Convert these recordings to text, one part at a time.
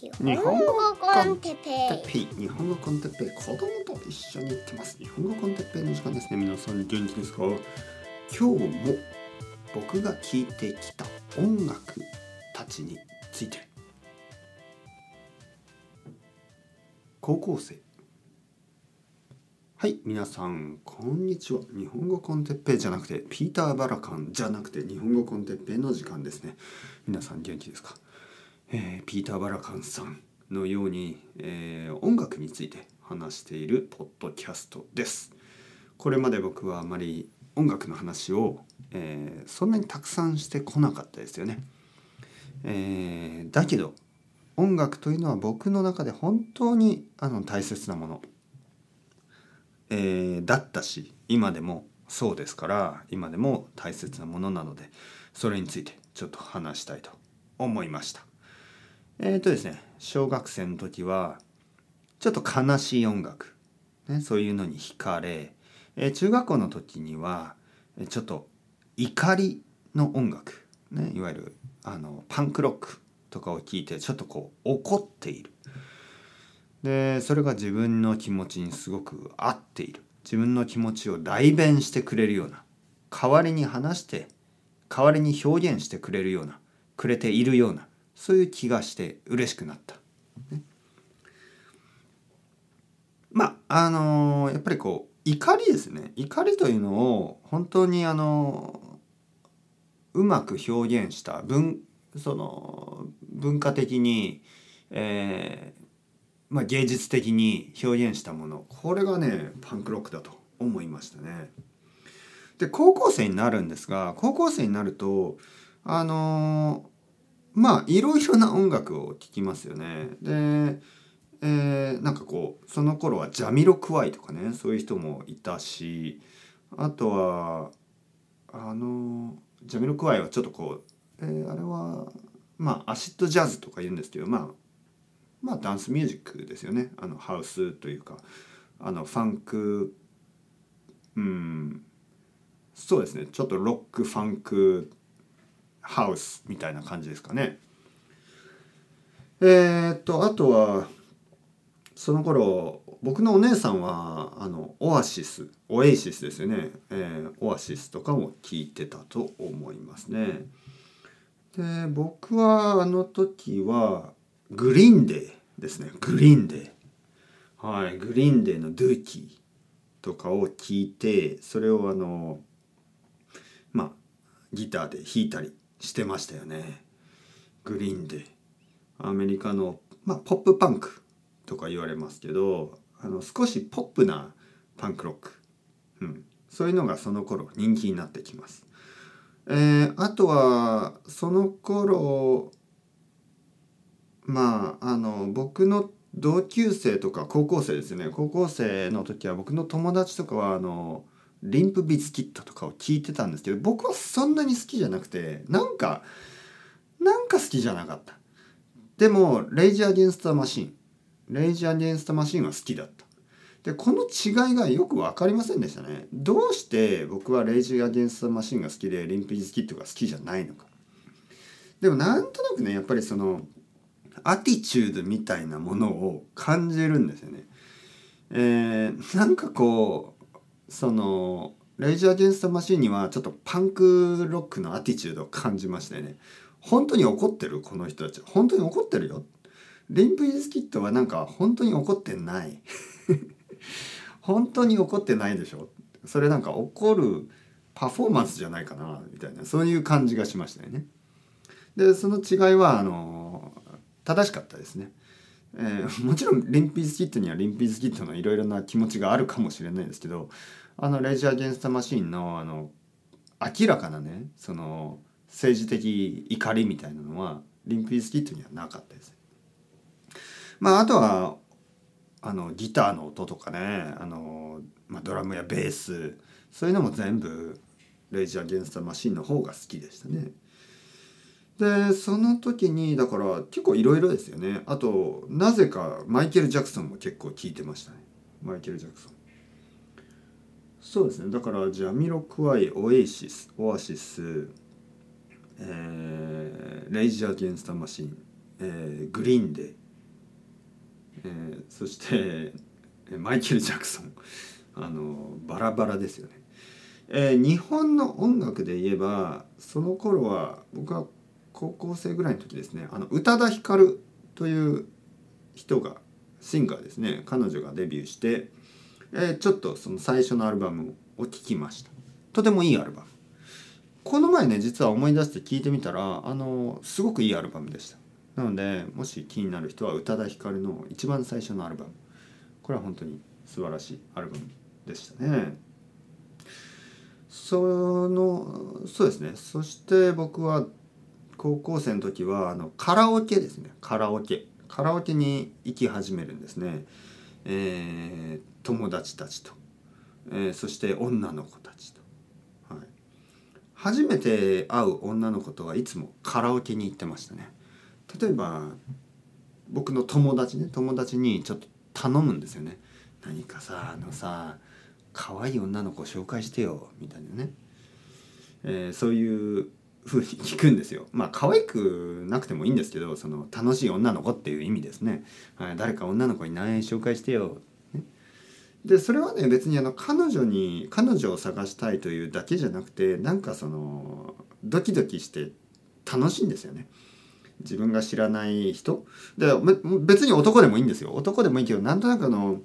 日日本語 con テッペテッペイ。日本語 con テッペイ。子供と一緒に行ってます。日本語 con テッペイの時間ですね。皆さん元気ですか？今日も僕が聴いてきた音楽たちについて。高校生。はい皆さんこんにちは。日本語 con テッペイじゃなくてピーター・バラカンじゃなくて日本語 con テッペイの時間ですね。皆さん元気ですか？えーピーター・バラカンさんのように、えー音楽について話しているポッドキャストです。これまで僕はあまり音楽の話を、えーそんなにたくさんしてこなかったですよね。えーだけど音楽というのは僕の中で本当にあの大切なもの、えーだったし今でもそうですから今でも大切なものなのでそれについてちょっと話したいと思いました。えーとですね小学生の時はちょっと悲しい音楽、ね、そういうのに惹かれ、えー中学校の時にはちょっと怒りの音楽、ね、いわゆるあのパンクロックとかを聞いてちょっとこう怒っている。でそれが自分の気持ちにすごく合っている。自分の気持ちを代弁してくれるような代わりに話して代わりに表現してくれるようなくれているようなそういう気がして嬉しくなった。まああのやっぱりこう怒りですね怒りというのを本当にあのうまく表現した文その文化的に、えーまあ、芸術的に表現したものこれがねパンクロックだと思いましたね。で高校生になるんですが高校生になるとあのまあいろいろな音楽を聴きますよね。で、えーなんかこうその頃はジャミロクワイとかねそういう人もいたしあとはあのジャミロクワイはちょっとこう、えーあれはまあアシッドジャズとか言うんですけどまあまあダンスミュージックですよねあのハウスというかあのファンクうんそうですねちょっとロックファンクハウスみたいな感じですかね。えー、っとあとはその頃僕のお姉さんはあのオアシスオエイシスですよね、えーオアシスとかも聞いてたと思いますね。で僕はあの時はグリーンデーですねグリーンデーはいグリーンデーの「ドゥーキー」とかを聞いてそれをあのまあギターで弾いたりしてましたよね。グリーンデーアメリカの、まあ、ポップパンクとか言われますけどあの少しポップなパンクロック、うん、そういうのがその頃人気になってきます。えーあとはその頃まああの僕の同級生とか高校生ですね高校生の時は僕の友達とかはあのリンプビズキットとかを聞いてたんですけど僕はそんなに好きじゃなくてなんかなんか好きじゃなかった。でもレイジー・アゲンスト・マシン。レイジー・アゲンスト・マシンは好きだった。でこの違いがよく分かりませんでしたね。どうして僕はレイジー・アゲンスト・マシンが好きでリンプビズキットが好きじゃないのか。でもなんとなくねやっぱりそのアティチュードみたいなものを感じるんですよね。えーなんかこうそのレイジ・アゲンスト・マシンにはちょっとパンクロックのアティチュードを感じましたよね。本当に怒ってる？この人たち本当に怒ってるよ？リンプ・イズ・キットはなんか本当に怒ってない。本当に怒ってないでしょ？それなんか怒るパフォーマンスじゃないかなみたいなそういう感じがしましたよね。でその違いはあの正しかったですね。えーもちろんリンピーズキットにはリンピーズキットのいろいろな気持ちがあるかもしれないですけどあのレジャー・ゲンスタ・マシーンのあの明らかなねその政治的怒りみたいなのはリンピーズキットにはなかったです。まああとはあのギターの音とかねあの、まあ、ドラムやベースそういうのも全部レイジー・アゲンスト・マシンの方が好きでしたね。でその時にだから結構いろいろですよね。あとなぜかマイケル・ジャクソンも結構聞いてましたね。マイケル・ジャクソン。そうですね。だからジャミロクワイオエイシスオアシス、えーレイジー・アゲンスト・マシン、えーグリーンデえー、そしてマイケル・ジャクソン。あのバラバラですよね。えー、日本の音楽で言えばその頃は僕は高校生ぐらいの時ですね。あの宇多田ヒカルという人がシンガーですね。彼女がデビューして、えー、ちょっとその最初のアルバムを聴きました。とてもいいアルバム。この前ね実は思い出して聞いてみたらあのすごくいいアルバムでした。なのでもし気になる人は宇多田ヒカルの一番最初のアルバム。これは本当に素晴らしいアルバムでしたね。そのそうですね。そして僕は高校生の時はあのカラオケですね。カラオケ。カラオケに行き始めるんですね、えー、友達たちと、えー、そして女の子たちと、はい、初めて会う女の子とはいつもカラオケに行ってましたね。例えば僕の友達ね。友達にちょっと頼むんですよね。何かさあのさ可愛い女の子紹介してよみたいなね、えー、そういうふうに聞くんですよ。まあ可愛くなくてもいいんですけどその楽しい女の子っていう意味ですね、はい、誰か女の子に何紹介してよ、でそれはね別にあの彼女に彼女を探したいというだけじゃなくてなんかそのドキドキして楽しいんですよね。自分が知らない人。で別に男でもいいんですよ。男でもいいけどなんとなくの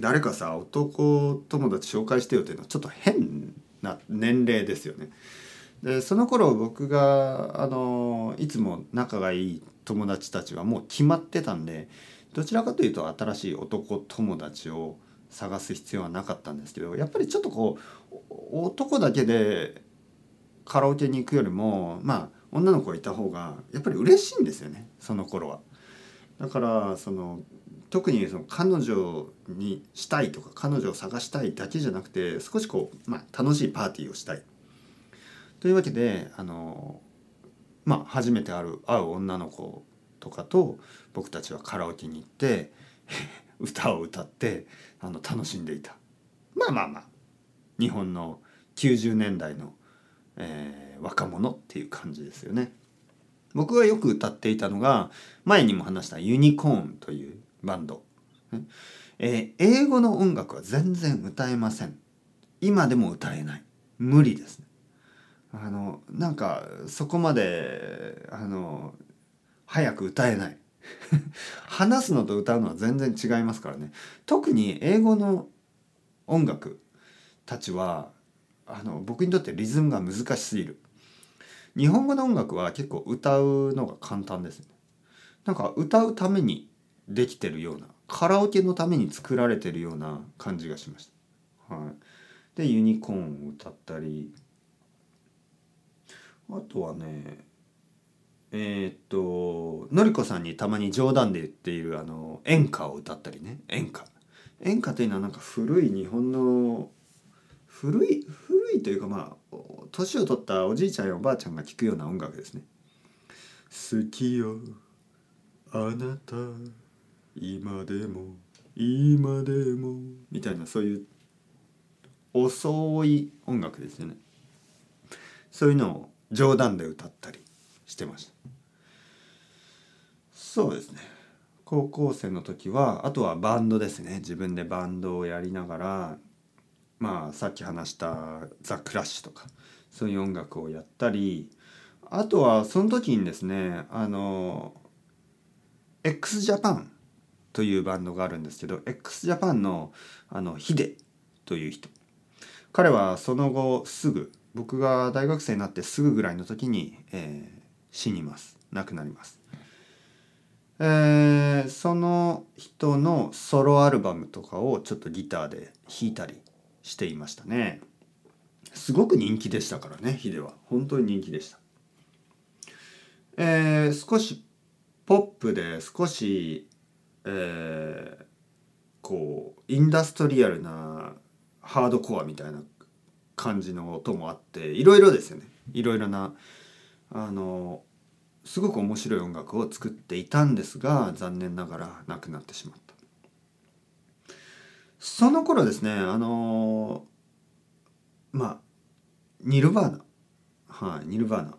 誰かさ男友達紹介してよっていうのはちょっと変な年齢ですよね。でその頃僕があのいつも仲がいい友達たちはもう決まってたんでどちらかというと新しい男友達を探す必要はなかったんですけどやっぱりちょっとこう男だけでカラオケに行くよりもまあ女の子がいた方がやっぱり嬉しいんですよねその頃は。だからその特にその彼女にしたいとか彼女を探したいだけじゃなくて少しこう、まあ、楽しいパーティーをしたい。というわけであのまあ初めて会う会う女の子とかと僕たちはカラオケに行って 歌を歌ってあの楽しんでいた。まあまあまあ日本の90年代の、えー、若者っていう感じですよね。僕がよく歌っていたのが前にも話したユニコーンというバンド、えー、英語の音楽は全然歌えません。今でも歌えない。無理ですね。あのなんかそこまであの早く歌えない。話すのと歌うのは全然違いますからね。特に英語の音楽たちはあの僕にとってリズムが難しすぎる。日本語の音楽は結構歌うのが簡単ですね。なんか歌うためにできてるようなカラオケのために作られてるような感じがしました。はい、でユニコーンを歌ったりあとはねえー、っとのりこさんにたまに冗談で言っているあの演歌を歌ったりね。演歌。演歌というのはなんか古い日本の古い古いというかまあ年を取ったおじいちゃんやおばあちゃんが聴くような音楽ですね。好きよ。あなた。今でも。今でも。みたいなそういう遅い音楽ですよね。そういうのを冗談で歌ったりしてました。そうですね。高校生の時はあとはバンドですね。自分でバンドをやりながらまあさっき話したザ・クラッシュとかそういう音楽をやったりあとはその時にですねあの x ジャパンというバンドがあるんですけど x ジャパンのあのヒデという人。彼はその後すぐ僕が大学生になってすぐぐらいの時に、えー、死にます。亡くなります、えー、その人のソロアルバムとかをちょっとギターで弾いたりしていましたね。すごく人気でしたからねヒデは。本当に人気でした。えー、少しポップで少し、えー、こうインダストリアルなハードコアみたいな感じの音もあっていろいろですよね。いろいろなあのすごく面白い音楽を作っていたんですが残念ながら亡くなってしまった。その頃ですねあのまあニルバーナ。はいニルバーナ。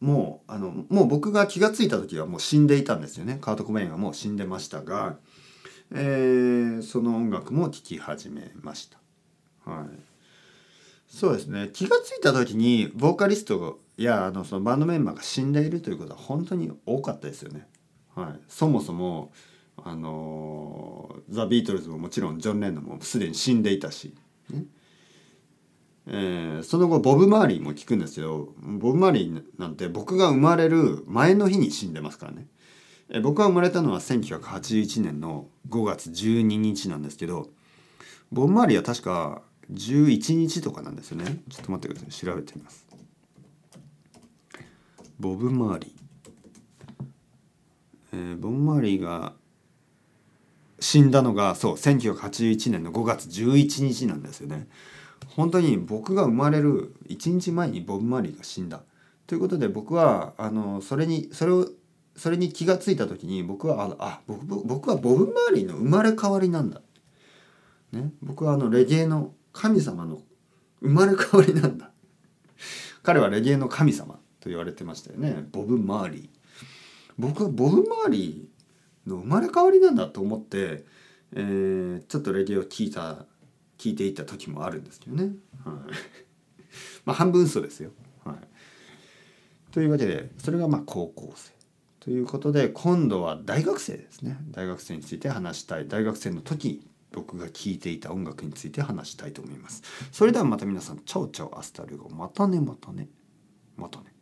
もうあのもう僕が気が付いた時はもう死んでいたんですよね。カート・コメインはもう死んでましたがえー、その音楽も聴き始めました。はい、そうですね。気が付いた時にボーカリストやあのそのバンドメンバーが死んでいるということは本当に多かったですよね。はい、そもそもあのザ・ビートルズももちろんジョン・レンノもすでに死んでいたし、ね。えー、その後ボブ・マーリーも聞くんですよ。ボブ・マーリーなんて僕が生まれる前の日に死んでますからね、えー、僕が生まれたのは1981年の5月12日なんですけどボブ・マーリーは確か11日とかなんですよね。ちょっと待ってください。調べてみます。ボブ・マーリー、えー、ボブ・マーリーが死んだのがそう1981年の5月11日なんですよね。本当に僕が生まれる1日前にボブ・マーリーが死んだ。ということで僕はあのそれにそれをそれに気が付いた時に僕はああ僕僕はボブ・マーリーの生まれ変わりなんだ、ね、僕はあのレゲエの神様の生まれ変わりなんだ。彼はレゲエの神様と言われてましたよね。ボブ・マーリー。僕はボブ・マーリーの生まれ変わりなんだと思って、えー、ちょっとレゲエを聞いた聞いていた時もあるんですけどね、はい、まあ半分嘘ですよ、はい、というわけでそれがまあ高校生ということで今度は大学生ですね。大学生について話したい。大学生の時僕が聴いていた音楽について話したいと思います。それではまた皆さん chao chao hasta luego またねまたね。またね。